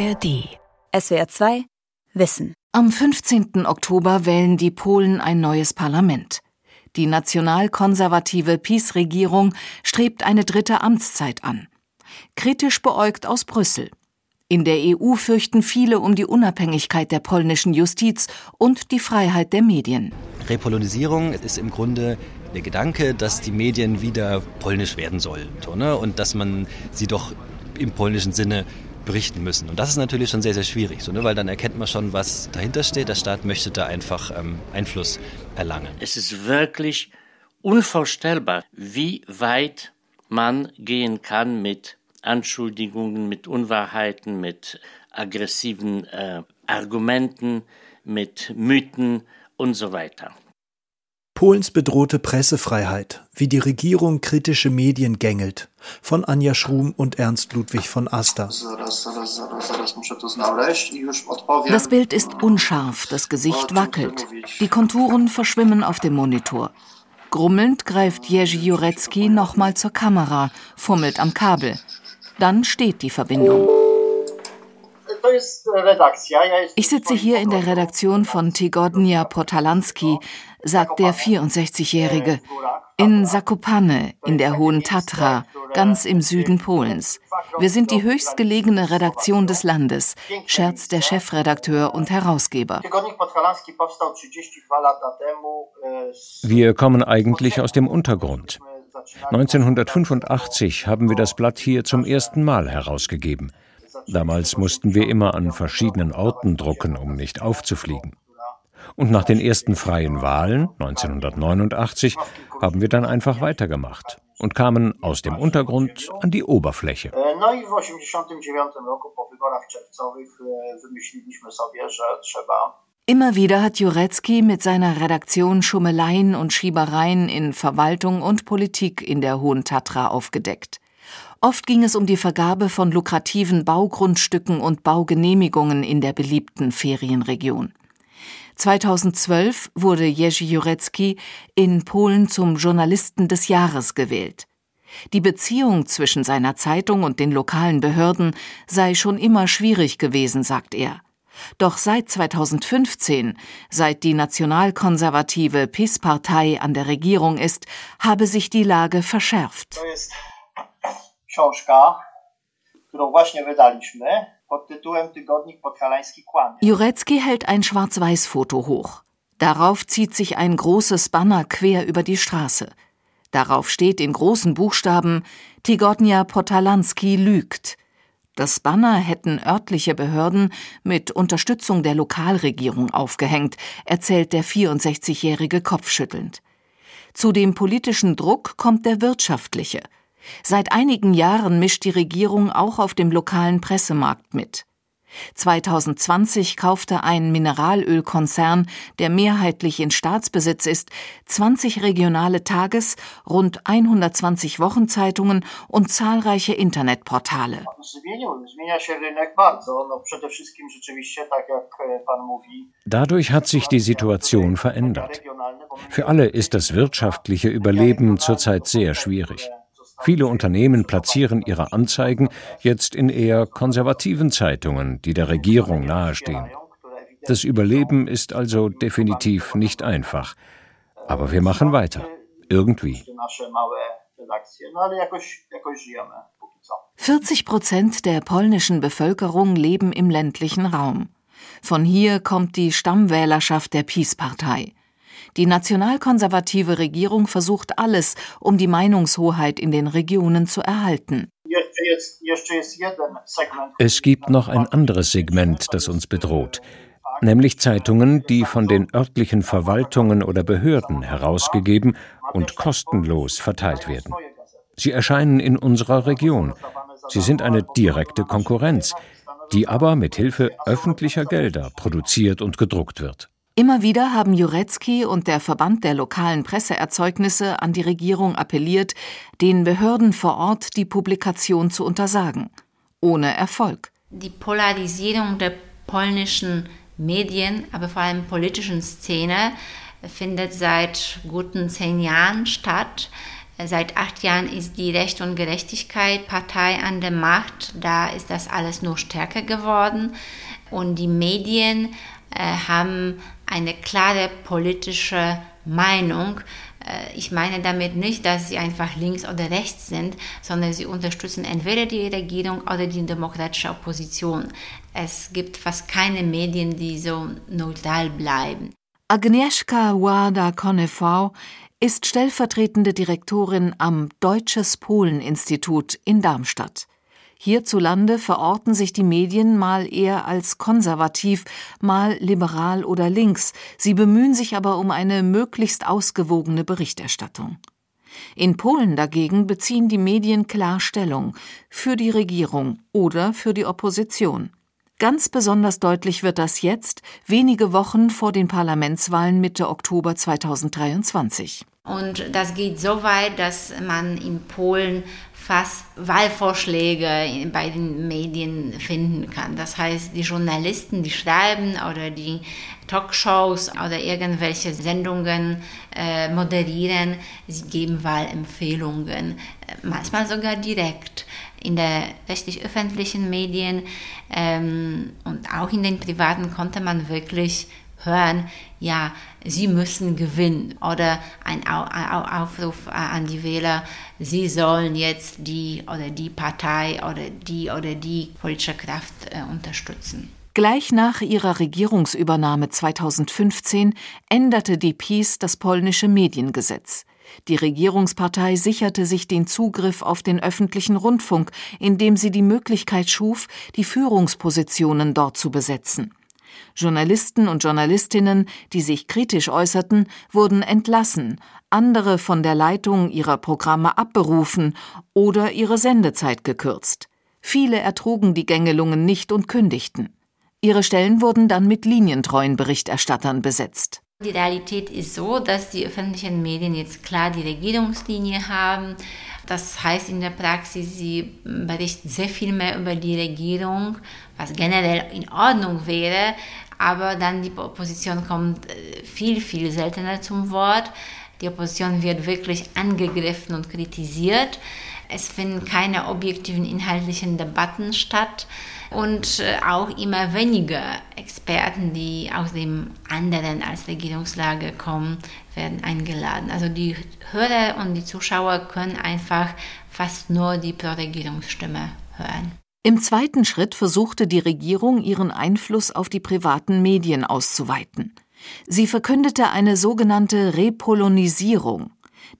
ARD. SWR 2 Wissen. Am 15. Oktober wählen die Polen ein neues Parlament. Die nationalkonservative PiS-Regierung strebt eine dritte Amtszeit an. Kritisch beäugt aus Brüssel. In der EU fürchten viele um die Unabhängigkeit der polnischen Justiz und die Freiheit der Medien. Repolonisierung ist im Grunde der Gedanke, dass die Medien wieder polnisch werden sollen ne? und dass man sie doch im polnischen Sinne berichten müssen. Und das ist natürlich schon sehr, sehr schwierig, so, ne? weil dann erkennt man schon, was dahinter steht. Der Staat möchte da einfach ähm, Einfluss erlangen. Es ist wirklich unvorstellbar, wie weit man gehen kann mit Anschuldigungen, mit Unwahrheiten, mit aggressiven äh, Argumenten, mit Mythen und so weiter. Polens bedrohte Pressefreiheit, wie die Regierung kritische Medien gängelt, von Anja Schrum und Ernst Ludwig von Asta. Das Bild ist unscharf, das Gesicht wackelt, die Konturen verschwimmen auf dem Monitor. Grummelnd greift Jerzy Jurecki nochmal zur Kamera, fummelt am Kabel. Dann steht die Verbindung. Ich sitze hier in der Redaktion von Tygodnia Potalanski, sagt der 64-Jährige, in Zakopane in der Hohen Tatra, ganz im Süden Polens. Wir sind die höchstgelegene Redaktion des Landes, scherzt der Chefredakteur und Herausgeber. Wir kommen eigentlich aus dem Untergrund. 1985 haben wir das Blatt hier zum ersten Mal herausgegeben. Damals mussten wir immer an verschiedenen Orten drucken, um nicht aufzufliegen. Und nach den ersten freien Wahlen 1989 haben wir dann einfach weitergemacht und kamen aus dem Untergrund an die Oberfläche. Immer wieder hat Jurecki mit seiner Redaktion Schummeleien und Schiebereien in Verwaltung und Politik in der Hohen Tatra aufgedeckt. Oft ging es um die Vergabe von lukrativen Baugrundstücken und Baugenehmigungen in der beliebten Ferienregion. 2012 wurde Jerzy Jurecki in Polen zum Journalisten des Jahres gewählt. Die Beziehung zwischen seiner Zeitung und den lokalen Behörden sei schon immer schwierig gewesen, sagt er. Doch seit 2015, seit die nationalkonservative PiS-Partei an der Regierung ist, habe sich die Lage verschärft. Jurecki hält ein Schwarz-Weiß-Foto hoch. Darauf zieht sich ein großes Banner quer über die Straße. Darauf steht in großen Buchstaben Tigotnia Potalanski lügt. Das Banner hätten örtliche Behörden mit Unterstützung der Lokalregierung aufgehängt, erzählt der 64-jährige kopfschüttelnd. Zu dem politischen Druck kommt der wirtschaftliche – Seit einigen Jahren mischt die Regierung auch auf dem lokalen Pressemarkt mit. 2020 kaufte ein Mineralölkonzern, der mehrheitlich in Staatsbesitz ist, 20 regionale Tages-, rund 120 Wochenzeitungen und zahlreiche Internetportale. Dadurch hat sich die Situation verändert. Für alle ist das wirtschaftliche Überleben zurzeit sehr schwierig. Viele Unternehmen platzieren ihre Anzeigen jetzt in eher konservativen Zeitungen, die der Regierung nahestehen. Das Überleben ist also definitiv nicht einfach. Aber wir machen weiter. Irgendwie. 40 Prozent der polnischen Bevölkerung leben im ländlichen Raum. Von hier kommt die Stammwählerschaft der PiS-Partei. Die nationalkonservative Regierung versucht alles, um die Meinungshoheit in den Regionen zu erhalten. Es gibt noch ein anderes Segment, das uns bedroht, nämlich Zeitungen, die von den örtlichen Verwaltungen oder Behörden herausgegeben und kostenlos verteilt werden. Sie erscheinen in unserer Region. Sie sind eine direkte Konkurrenz, die aber mit Hilfe öffentlicher Gelder produziert und gedruckt wird. Immer wieder haben Jurecki und der Verband der lokalen Presseerzeugnisse an die Regierung appelliert, den Behörden vor Ort die Publikation zu untersagen. Ohne Erfolg. Die Polarisierung der polnischen Medien, aber vor allem politischen Szene findet seit guten zehn Jahren statt. Seit acht Jahren ist die Recht und Gerechtigkeit Partei an der Macht. Da ist das alles nur stärker geworden. Und die Medien haben eine klare politische Meinung. Äh, ich meine damit nicht, dass sie einfach links oder rechts sind, sondern sie unterstützen entweder die Regierung oder die demokratische Opposition. Es gibt fast keine Medien, die so neutral bleiben. Agnieszka Wada-Konefau ist stellvertretende Direktorin am Deutsches Polen-Institut in Darmstadt. Hierzulande verorten sich die Medien mal eher als konservativ, mal liberal oder links, sie bemühen sich aber um eine möglichst ausgewogene Berichterstattung. In Polen dagegen beziehen die Medien klar Stellung für die Regierung oder für die Opposition. Ganz besonders deutlich wird das jetzt, wenige Wochen vor den Parlamentswahlen Mitte Oktober 2023. Und das geht so weit, dass man in Polen fast Wahlvorschläge bei den Medien finden kann. Das heißt, die Journalisten, die schreiben oder die Talkshows oder irgendwelche Sendungen äh, moderieren, sie geben Wahlempfehlungen, äh, manchmal sogar direkt in der rechtlich-öffentlichen Medien ähm, und auch in den privaten konnte man wirklich hören, ja, sie müssen gewinnen oder ein Aufruf an die Wähler, sie sollen jetzt die oder die Partei oder die oder die politische Kraft äh, unterstützen. Gleich nach ihrer Regierungsübernahme 2015 änderte die PiS das polnische Mediengesetz. Die Regierungspartei sicherte sich den Zugriff auf den öffentlichen Rundfunk, indem sie die Möglichkeit schuf, die Führungspositionen dort zu besetzen. Journalisten und Journalistinnen, die sich kritisch äußerten, wurden entlassen, andere von der Leitung ihrer Programme abberufen oder ihre Sendezeit gekürzt. Viele ertrugen die Gängelungen nicht und kündigten. Ihre Stellen wurden dann mit linientreuen Berichterstattern besetzt. Die Realität ist so, dass die öffentlichen Medien jetzt klar die Regierungslinie haben. Das heißt in der Praxis, sie berichten sehr viel mehr über die Regierung, was generell in Ordnung wäre, aber dann die Opposition kommt äh, viel, viel seltener zum Wort. Die Opposition wird wirklich angegriffen und kritisiert. Es finden keine objektiven inhaltlichen Debatten statt und äh, auch immer weniger Experten, die aus dem anderen als Regierungslage kommen, werden eingeladen. Also die Hörer und die Zuschauer können einfach fast nur die Pro-Regierungsstimme hören. Im zweiten Schritt versuchte die Regierung, ihren Einfluss auf die privaten Medien auszuweiten. Sie verkündete eine sogenannte Repolonisierung.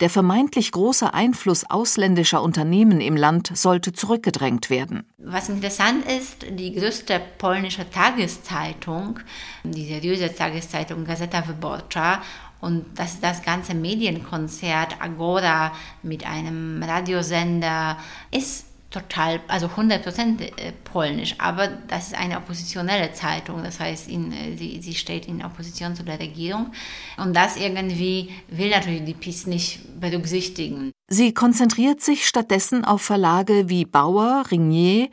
Der vermeintlich große Einfluss ausländischer Unternehmen im Land sollte zurückgedrängt werden. Was interessant ist, die größte polnische Tageszeitung, die seriöse Tageszeitung Gazeta Wyborcza, und das das ganze Medienkonzert Agora mit einem Radiosender ist total, also 100% äh, polnisch, aber das ist eine oppositionelle Zeitung, das heißt, in, äh, sie, sie steht in Opposition zu der Regierung und das irgendwie will natürlich die PiS nicht berücksichtigen. Sie konzentriert sich stattdessen auf Verlage wie Bauer, Ringier,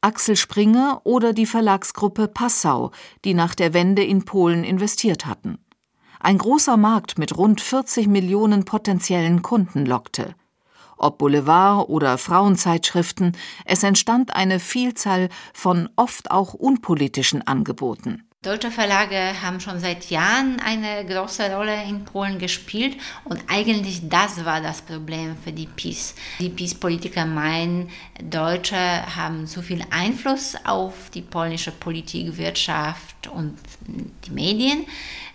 Axel Springer oder die Verlagsgruppe Passau, die nach der Wende in Polen investiert hatten. Ein großer Markt mit rund 40 Millionen potenziellen Kunden lockte ob Boulevard oder Frauenzeitschriften, es entstand eine Vielzahl von oft auch unpolitischen Angeboten. Deutsche Verlage haben schon seit Jahren eine große Rolle in Polen gespielt und eigentlich das war das Problem für die PiS. Die PiS-Politiker meinen, Deutsche haben zu viel Einfluss auf die polnische Politik, Wirtschaft und die Medien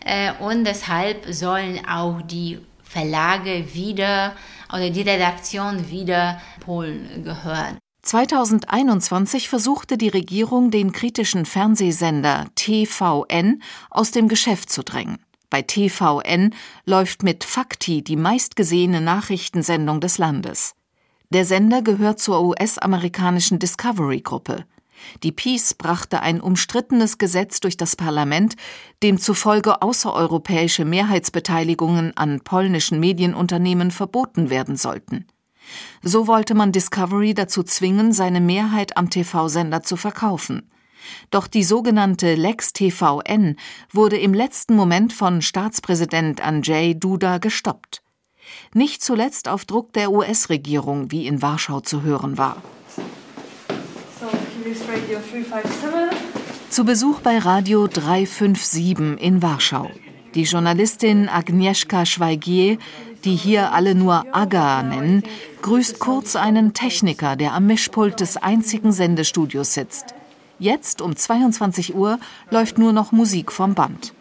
äh, und deshalb sollen auch die Verlage wieder oder die Redaktion wieder Polen gehören. 2021 versuchte die Regierung, den kritischen Fernsehsender TVN aus dem Geschäft zu drängen. Bei TVN läuft mit Fakti die meistgesehene Nachrichtensendung des Landes. Der Sender gehört zur US-amerikanischen Discovery-Gruppe. Die Peace brachte ein umstrittenes Gesetz durch das Parlament, demzufolge außereuropäische Mehrheitsbeteiligungen an polnischen Medienunternehmen verboten werden sollten. So wollte man Discovery dazu zwingen, seine Mehrheit am TV-Sender zu verkaufen. Doch die sogenannte Lex TVN wurde im letzten Moment von Staatspräsident Andrzej Duda gestoppt. Nicht zuletzt auf Druck der US-Regierung, wie in Warschau zu hören war. Zu Besuch bei Radio 357 in Warschau. Die Journalistin Agnieszka Schweigier, die hier alle nur Aga nennen, grüßt kurz einen Techniker, der am Mischpult des einzigen Sendestudios sitzt. Jetzt um 22 Uhr läuft nur noch Musik vom Band.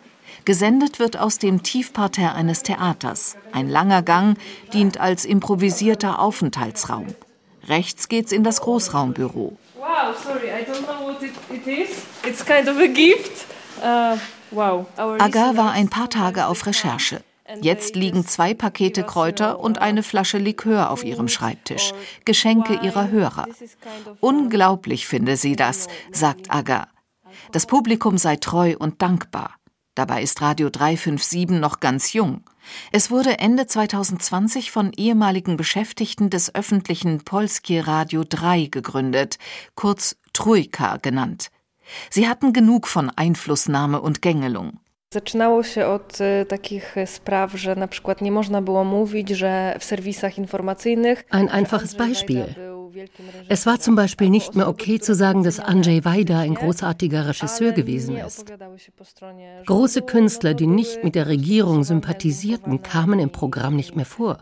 Gesendet wird aus dem Tiefparterre eines Theaters. Ein langer Gang dient als improvisierter Aufenthaltsraum. Rechts geht's in das Großraumbüro. Wow, sorry, I don't know what it, it is. It's kind of a gift. Uh, wow. Aga war ein paar Tage auf Recherche. Jetzt liegen zwei Pakete Kräuter und eine Flasche Likör auf ihrem Schreibtisch, Geschenke ihrer Hörer. Unglaublich finde sie das, sagt Aga. Das Publikum sei treu und dankbar. Dabei ist Radio 357 noch ganz jung. Es wurde Ende 2020 von ehemaligen Beschäftigten des öffentlichen Polskie Radio 3 gegründet, kurz Trójka genannt. Sie hatten genug von Einflussnahme und Gängelung. Zaczynało się od takich spraw, że na przykład nie można było mówić, że w serwisach informacyjnych. Ein einfaches Beispiel. Es war zum Beispiel nicht mehr okay zu sagen, dass Andrzej Wajda ein großartiger Regisseur gewesen ist. Große Künstler, die nicht mit der Regierung sympathisierten, kamen im Programm nicht mehr vor.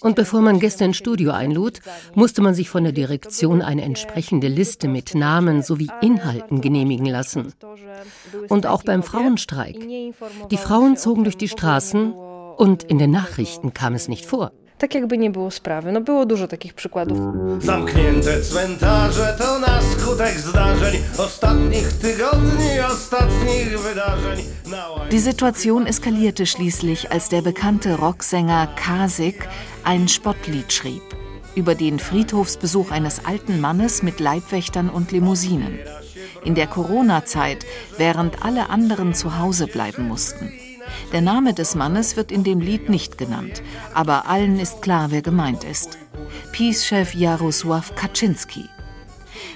Und bevor man Gäste ins Studio einlud, musste man sich von der Direktion eine entsprechende Liste mit Namen sowie Inhalten genehmigen lassen. Und auch beim Frauenstreik. Die Frauen zogen durch die Straßen und in den Nachrichten kam es nicht vor tak jakby nie było sprawy. No było dużo takich przykładów. Zamknięte cmentarze to na skutek zdarzeń ostatnich tygodni, ostatnich wydarzeń. Die Situation eskalierte schließlich, als der bekannte Rocksänger Kasik ein Spottlied schrieb über den Friedhofsbesuch eines alten Mannes mit Leibwächtern und Limousinen. In der Corona-Zeit, während alle anderen zu Hause bleiben mussten. Der Name des Mannes wird in dem Lied nicht genannt, aber allen ist klar, wer gemeint ist. Peace-Chef Jarosław Kaczynski.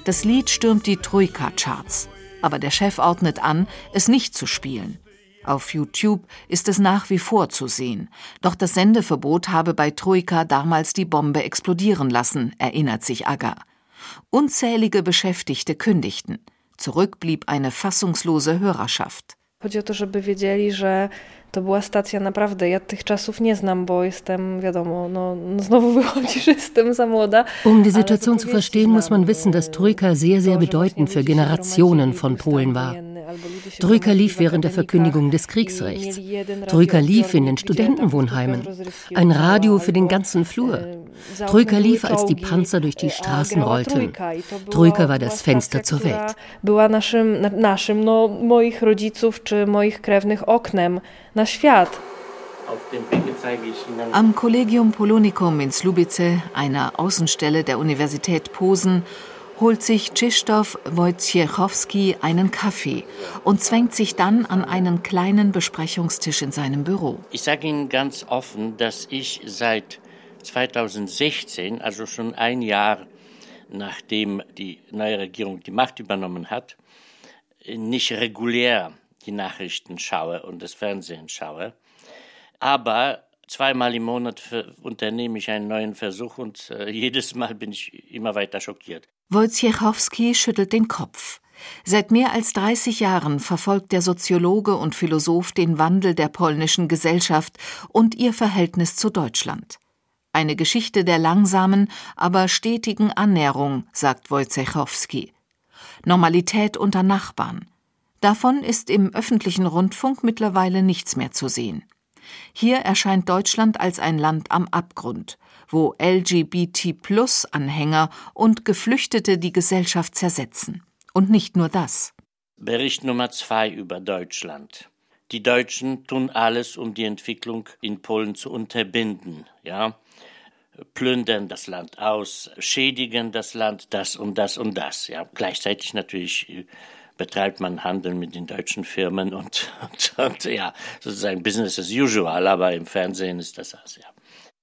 Das Lied stürmt die Troika-Charts, aber der Chef ordnet an, es nicht zu spielen. Auf YouTube ist es nach wie vor zu sehen. Doch das Sendeverbot habe bei Troika damals die Bombe explodieren lassen, erinnert sich Aga. Unzählige Beschäftigte kündigten. Zurück blieb eine fassungslose Hörerschaft. Chodzi o to, żeby wiedzieli, że to była stacja naprawdę, ja tych czasów nie znam, bo jestem, wiadomo, no, no znowu wychodzi, że jestem za młoda. Um die Situation zu verstehen, muss man wissen, dass Trójka sehr, sehr bedeutend für Generationen von Polen war. Troika lief während der Verkündigung des Kriegsrechts. Troika lief in den Studentenwohnheimen. Ein Radio für den ganzen Flur. Troika lief, als die Panzer durch die Straßen rollten. Troika war das Fenster zur Welt. Była naszym, naszym, no, moich rodziców czy moich krewnych oknem na świat. Am Collegium Polonicum in Slubice, einer Außenstelle der Universität Posen, holt sich Krzysztof Wojciechowski einen Kaffee und zwängt sich dann an einen kleinen Besprechungstisch in seinem Büro. Ich sage Ihnen ganz offen, dass ich seit 2016, also schon ein Jahr nachdem die neue Regierung die Macht übernommen hat, nicht regulär die Nachrichten schaue und das Fernsehen schaue. Aber zweimal im Monat unternehme ich einen neuen Versuch und äh, jedes Mal bin ich immer weiter schockiert. Wojciechowski schüttelt den Kopf. Seit mehr als 30 Jahren verfolgt der Soziologe und Philosoph den Wandel der polnischen Gesellschaft und ihr Verhältnis zu Deutschland. Eine Geschichte der langsamen, aber stetigen Annäherung, sagt Wojciechowski. Normalität unter Nachbarn. Davon ist im öffentlichen Rundfunk mittlerweile nichts mehr zu sehen. Hier erscheint Deutschland als ein Land am Abgrund, wo LGBT-Plus-Anhänger und Geflüchtete die Gesellschaft zersetzen. Und nicht nur das. Bericht Nummer zwei über Deutschland. Die Deutschen tun alles, um die Entwicklung in Polen zu unterbinden, ja. Plündern das Land aus, schädigen das Land, das und das und das, ja. Gleichzeitig natürlich äh, betreibt man Handel mit den deutschen Firmen und, und, und ja, sozusagen Business as usual, aber im Fernsehen ist das das, ja.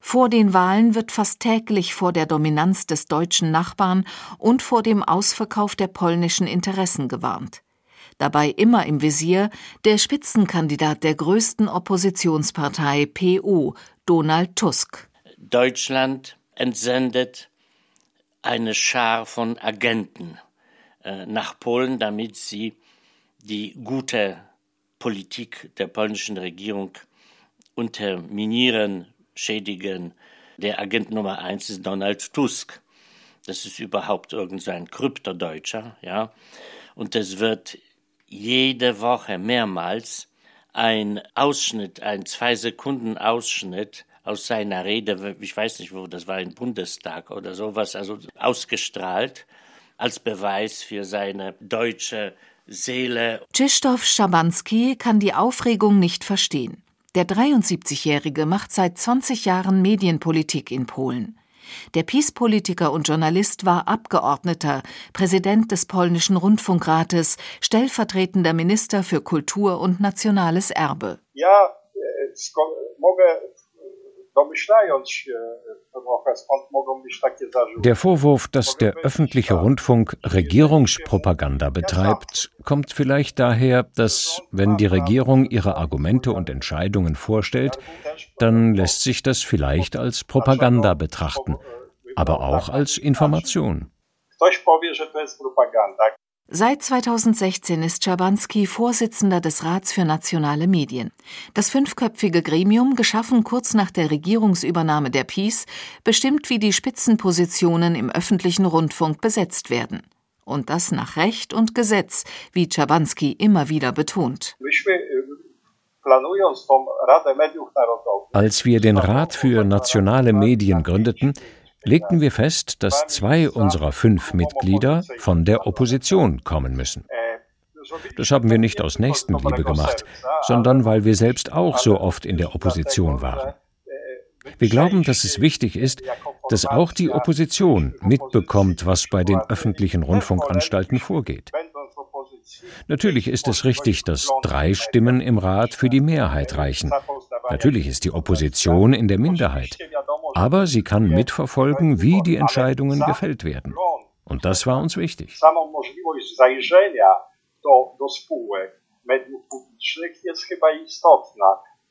Vor den Wahlen wird fast täglich vor der Dominanz des deutschen Nachbarn und vor dem Ausverkauf der polnischen Interessen gewarnt. dabei immer im Visier der Spitzenkandidat der größten Oppositionspartei PO, Donald Tusk. Deutschland entsendet eine Schar von Agenten äh, nach Polen, damit sie die gute Politik der polnischen Regierung unterminieren, schädigen. Der Agent Nummer eins ist Donald Tusk. Das ist überhaupt irgendein Kryptodeutscher, ja. Und es wird jede Woche mehrmals ein Ausschnitt, ein zwei Sekunden Ausschnitt aus seiner Rede, ich weiß nicht wo, das war im Bundestag oder sowas, also ausgestrahlt als Beweis für seine deutsche Seele. Krzysztof Schabanski kann die Aufregung nicht verstehen. Der 73-Jährige macht seit 20 Jahren Medienpolitik in Polen. Der PiS-Politiker und Journalist war Abgeordneter, Präsident des polnischen Rundfunkrates, stellvertretender Minister für Kultur und nationales Erbe. Ja, äh, der Vorwurf, dass der öffentliche Rundfunk Regierungspropaganda betreibt, kommt vielleicht daher, dass, wenn die Regierung ihre Argumente und Entscheidungen vorstellt, dann lässt sich das vielleicht als Propaganda betrachten, aber auch als Information. Seit 2016 ist Schabanski Vorsitzender des Rats für nationale Medien. Das fünfköpfige Gremium, geschaffen kurz nach der Regierungsübernahme der PiS, bestimmt, wie die Spitzenpositionen im öffentlichen Rundfunk besetzt werden. Und das nach Recht und Gesetz, wie Schabanski immer wieder betont. Als wir den Rat für nationale Medien gründeten, legten wir fest, dass zwei unserer fünf Mitglieder von der Opposition kommen müssen. Das haben wir nicht aus Nächstenliebe gemacht, sondern weil wir selbst auch so oft in der Opposition waren. Wir glauben, dass es wichtig ist, dass auch die Opposition mitbekommt, was bei den öffentlichen Rundfunkanstalten vorgeht. Natürlich ist es richtig, dass drei Stimmen im Rat für die Mehrheit reichen. Natürlich ist die Opposition in der Minderheit aber sie kann mitverfolgen, wie die Entscheidungen gefällt werden. Und das war uns wichtig.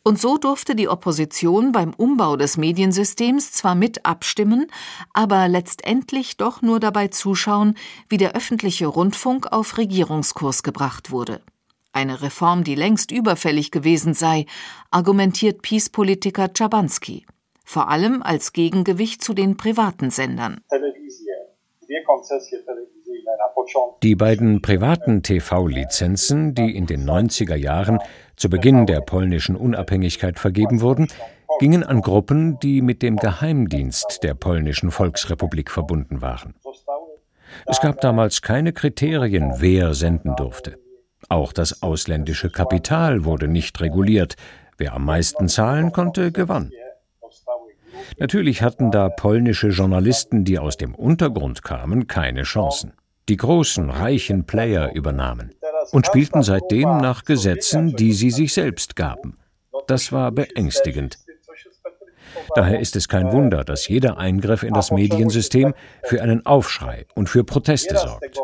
Und so durfte die Opposition beim Umbau des Mediensystems zwar mit abstimmen, aber letztendlich doch nur dabei zuschauen, wie der öffentliche Rundfunk auf Regierungskurs gebracht wurde. Eine Reform, die längst überfällig gewesen sei, argumentiert Peace-Politiker Czabanski vor allem als Gegengewicht zu den privaten Sendern. Die beiden privaten TV-Lizenzen, die in den 90er Jahren zu Beginn der polnischen Unabhängigkeit vergeben wurden, gingen an Gruppen, die mit dem Geheimdienst der polnischen Volksrepublik verbunden waren. Es gab damals keine Kriterien, wer senden durfte. Auch das ausländische Kapital wurde nicht reguliert. Wer am meisten zahlen konnte, gewann. Natürlich hatten da polnische Journalisten, die aus dem Untergrund kamen, keine Chancen. Die großen, reichen Player übernahmen und spielten seitdem nach Gesetzen, die sie sich selbst gaben. Das war beängstigend. Daher ist es kein Wunder, dass jeder Eingriff in das Mediensystem für einen Aufschrei und für Proteste sorgt.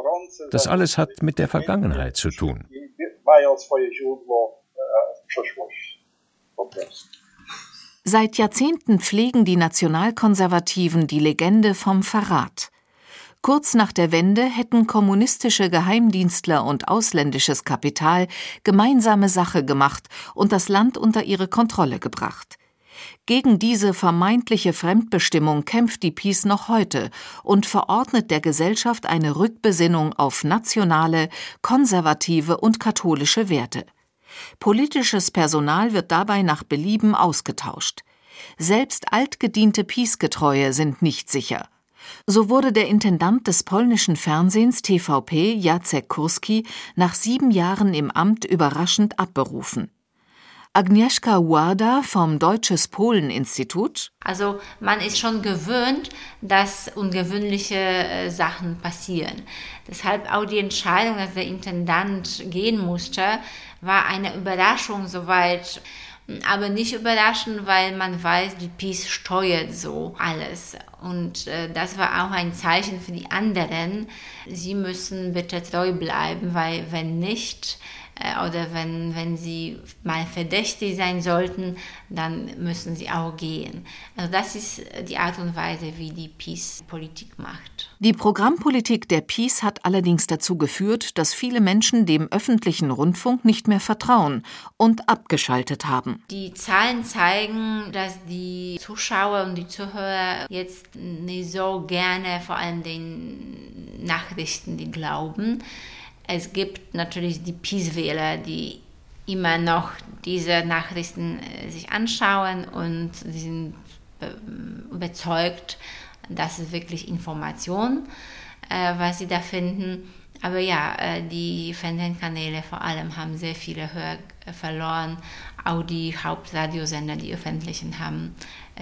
Das alles hat mit der Vergangenheit zu tun. Seit Jahrzehnten pflegen die Nationalkonservativen die Legende vom Verrat. Kurz nach der Wende hätten kommunistische Geheimdienstler und ausländisches Kapital gemeinsame Sache gemacht und das Land unter ihre Kontrolle gebracht. Gegen diese vermeintliche Fremdbestimmung kämpft die PiS noch heute und verordnet der Gesellschaft eine Rückbesinnung auf nationale, konservative und katholische Werte. Politisches Personal wird dabei nach Belieben ausgetauscht. Selbst altgediente Peace-Getreue sind nicht sicher. So wurde der Intendant des polnischen Fernsehens TVP, Jacek Kurski, nach sieben Jahren im Amt überraschend abberufen. Agnieszka Wada vom Deutsches Polen-Institut. Also man ist schon gewöhnt, dass ungewöhnliche äh, Sachen passieren. Deshalb auch die Entscheidung, dass der Intendant gehen musste, war eine Überraschung soweit. Aber nicht überraschend, weil man weiß, die PiS steuert so alles. Und äh, das war auch ein Zeichen für die anderen. Sie müssen bitte treu bleiben, weil wenn nicht, oder wenn, wenn sie mal verdächtig sein sollten, dann müssen sie auch gehen. Also das ist die Art und Weise, wie die Peace Politik macht. Die Programmpolitik der Peace hat allerdings dazu geführt, dass viele Menschen dem öffentlichen Rundfunk nicht mehr vertrauen und abgeschaltet haben. Die Zahlen zeigen, dass die Zuschauer und die Zuhörer jetzt nicht so gerne vor allem den Nachrichten, die glauben. Es gibt natürlich die Peace-Wähler, die immer noch diese Nachrichten äh, sich anschauen und sie sind äh, überzeugt, dass es wirklich Information, äh, was sie da finden. Aber ja, die Fernsehkanäle vor allem haben sehr viele Hörer verloren. Auch die Hauptradiosender, die öffentlichen, haben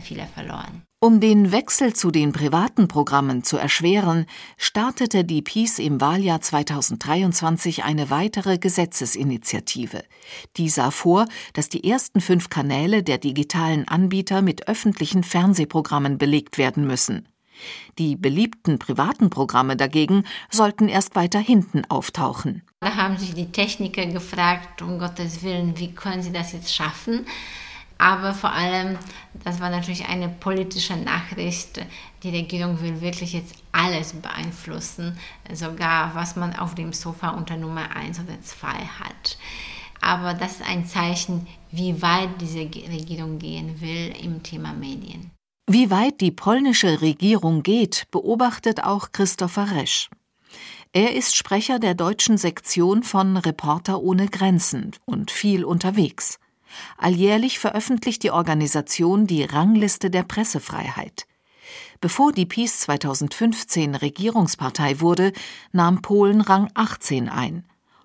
viele verloren. Um den Wechsel zu den privaten Programmen zu erschweren, startete die Peace im Wahljahr 2023 eine weitere Gesetzesinitiative. Die sah vor, dass die ersten fünf Kanäle der digitalen Anbieter mit öffentlichen Fernsehprogrammen belegt werden müssen. Die beliebten privaten Programme dagegen sollten erst weiter hinten auftauchen. Da haben sich die Techniker gefragt, um Gottes Willen, wie können sie das jetzt schaffen? Aber vor allem, das war natürlich eine politische Nachricht. Die Regierung will wirklich jetzt alles beeinflussen, sogar was man auf dem Sofa unter Nummer 1 oder 2 hat. Aber das ist ein Zeichen, wie weit diese Regierung gehen will im Thema Medien. Wie weit die polnische Regierung geht, beobachtet auch Christopher Resch. Er ist Sprecher der deutschen Sektion von Reporter ohne Grenzen und viel unterwegs. Alljährlich veröffentlicht die Organisation die Rangliste der Pressefreiheit. Bevor die PiS 2015 Regierungspartei wurde, nahm Polen Rang 18 ein.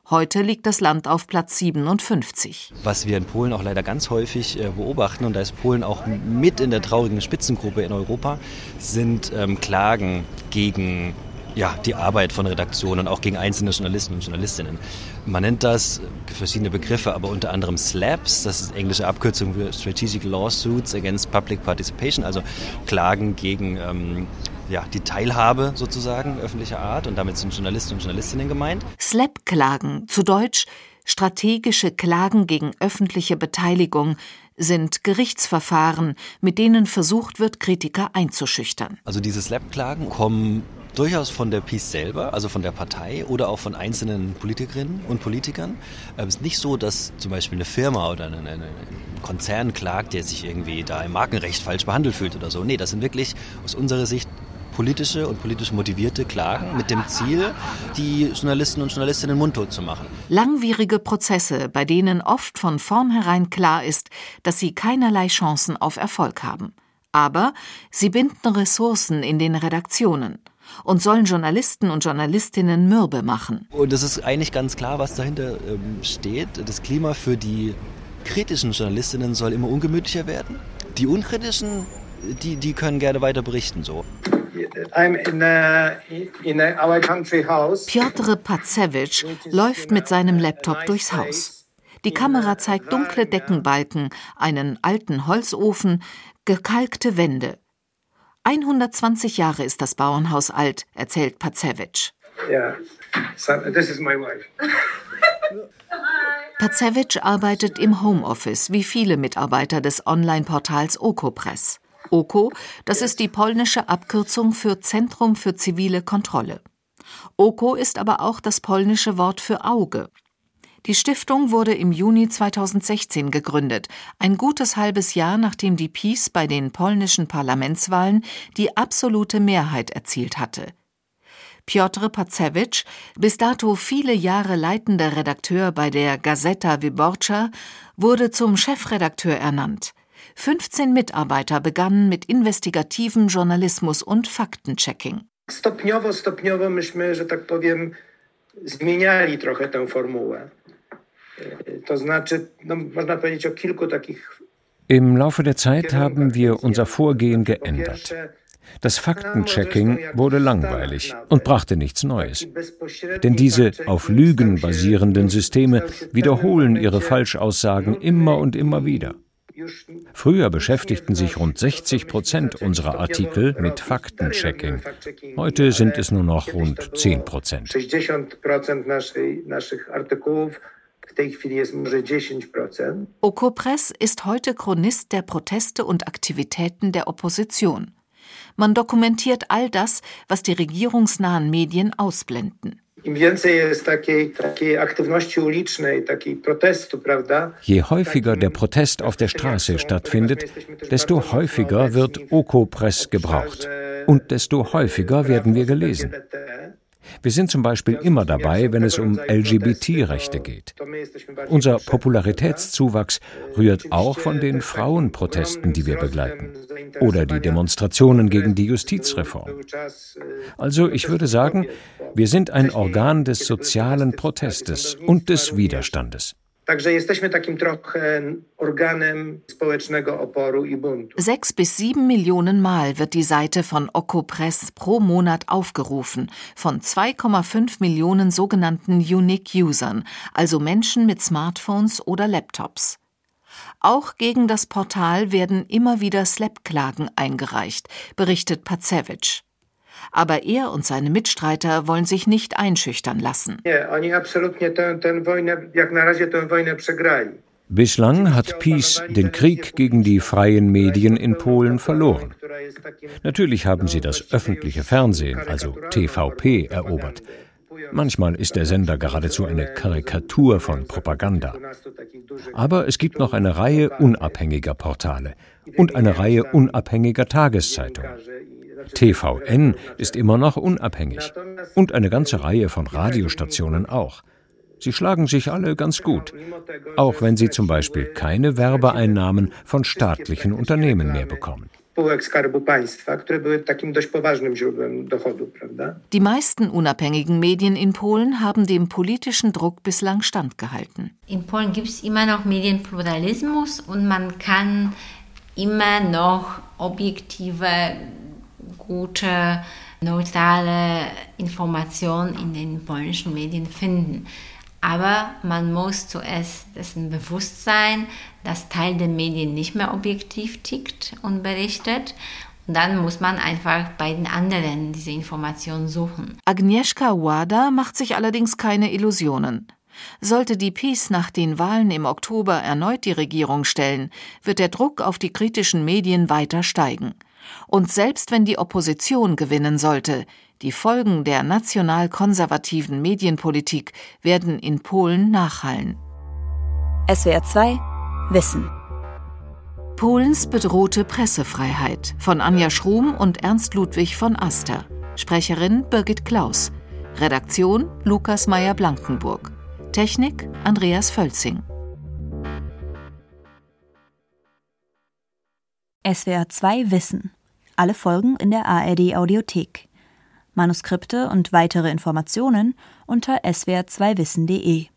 Heute liegt das Land auf Platz 57. Was wir in Polen auch leider ganz häufig äh, beobachten, und da ist Polen auch mit in der traurigen Spitzengruppe in Europa, sind ähm, Klagen gegen ja, die Arbeit von Redaktionen und auch gegen einzelne Journalisten und Journalistinnen. Man nennt das verschiedene Begriffe, aber unter anderem SLAPS, das ist englische Abkürzung für Strategic Lawsuits Against Public Participation, also Klagen gegen ähm, ja, die Teilhabe sozusagen öffentlicher Art und damit sind Journalisten und Journalistinnen gemeint. SLAP-Klagen, zu Deutsch strategische Klagen gegen öffentliche Beteiligung, sind Gerichtsverfahren, mit denen versucht wird, Kritiker einzuschüchtern. Also diese SLAP-Klagen kommen durchaus von der PiS selber, also von der Partei oder auch von einzelnen Politikerinnen und Politikern. Es ist nicht so, dass zum Beispiel eine Firma oder ein, ein Konzern klagt, der sich irgendwie da im Markenrecht falsch behandelt fühlt oder so. Nee, das sind wirklich aus unserer Sicht politische und politisch motivierte Klagen mit dem Ziel, die Journalisten und Journalistinnen mundtot zu machen. Langwierige Prozesse, bei denen oft von vornherein klar ist, dass sie keinerlei Chancen auf Erfolg haben. Aber sie binden Ressourcen in den Redaktionen und sollen Journalisten und Journalistinnen mürbe machen. Und es ist eigentlich ganz klar, was dahinter ähm, steht. Das Klima für die kritischen Journalistinnen soll immer ungemütlicher werden. Die unkritischen, die, die können gerne weiter berichten so. Piotr Pacewicz läuft mit seinem Laptop durchs Haus. Die Kamera zeigt dunkle Deckenbalken, einen alten Holzofen, gekalkte Wände. 120 Jahre ist das Bauernhaus alt, erzählt Pacewicz. Yeah. So, this is my wife. Pacewicz arbeitet im Homeoffice, wie viele Mitarbeiter des Online-Portals Okopress. Oko, das ist die polnische Abkürzung für Zentrum für zivile Kontrolle. Oko ist aber auch das polnische Wort für Auge. Die Stiftung wurde im Juni 2016 gegründet, ein gutes halbes Jahr nachdem die PiS bei den polnischen Parlamentswahlen die absolute Mehrheit erzielt hatte. Piotr Pacewicz, bis dato viele Jahre leitender Redakteur bei der Gazeta Wyborcza, wurde zum Chefredakteur ernannt. 15 Mitarbeiter begannen mit investigativem Journalismus und Faktenchecking. Stopniowo, stopniowo myśmy, że tak powiem, zmieniali trochę tę formułę. To znaczy, no, można powiedzieć o kilku takich im Laufe der Zeit haben wir unser Vorgehen geändert. Das Faktenchecking wurde langweilig und brachte nichts Neues. Denn diese auf Lügen basierenden Systeme wiederholen ihre Falschaussagen immer und immer wieder. Früher beschäftigten sich rund 60 Prozent unserer Artikel mit Faktenchecking. Heute sind es nur noch rund 10 Prozent. Okopres ist heute Chronist der Proteste und Aktivitäten der Opposition. Man dokumentiert all das, was die regierungsnahen Medien ausblenden. Je häufiger der Protest auf der Straße stattfindet, desto häufiger wird Okopress gebraucht und desto häufiger werden wir gelesen. Wir sind zum Beispiel immer dabei, wenn es um LGBT-Rechte geht. Unser Popularitätszuwachs rührt auch von den Frauenprotesten, die wir begleiten. Oder die Demonstrationen gegen die Justizreform. Also ich würde sagen, wir sind ein Organ des sozialen Protestes und des Widerstandes. Także jesteśmy takim trochę organem społecznego oporu i buntu. Sechs bis sieben Millionen Mal wird die Seite von Okopress pro Monat aufgerufen, von 2,5 Millionen sogenannten Unique Usern, also Menschen mit Smartphones oder Laptops. Auch gegen das Portal werden immer wieder Slap-Klagen eingereicht, berichtet Pacevich aber er und seine Mitstreiter wollen sich nicht einschüchtern lassen. Bislang hat PiS den Krieg gegen die freien Medien in Polen verloren. Natürlich haben sie das öffentliche Fernsehen, also TVP, erobert. Manchmal ist der Sender geradezu eine Karikatur von Propaganda. Aber es gibt noch eine Reihe unabhängiger Portale und eine Reihe unabhängiger Tageszeitungen. TVN ist immer noch unabhängig und eine ganze Reihe von Radiostationen auch. Sie schlagen sich alle ganz gut, auch wenn sie zum Beispiel keine Werbeeinnahmen von staatlichen Unternehmen mehr bekommen. Die meisten unabhängigen Medien in Polen haben dem politischen Druck bislang standgehalten. In Polen gibt es immer noch Medienpluralismus und man kann immer noch objektive gute, neutrale Informationen in den polnischen Medien finden. Aber man muss zuerst dessen bewusst sein, dass Teil der Medien nicht mehr objektiv tickt und berichtet. Und dann muss man einfach bei den anderen diese Informationen suchen. Agnieszka Wada macht sich allerdings keine Illusionen. Sollte die PiS nach den Wahlen im Oktober erneut die Regierung stellen, wird der Druck auf die kritischen Medien weiter steigen. Und selbst wenn die Opposition gewinnen sollte, die Folgen der national-konservativen Medienpolitik werden in Polen nachhallen. SWR 2 Wissen Polens bedrohte Pressefreiheit von Anja Schrum und Ernst Ludwig von Aster. Sprecherin Birgit Klaus. Redaktion Lukas Meyer-Blankenburg. Technik Andreas Völzing. SWR 2 Wissen alle Folgen in der ARD Audiothek. Manuskripte und weitere Informationen unter swr2wissen.de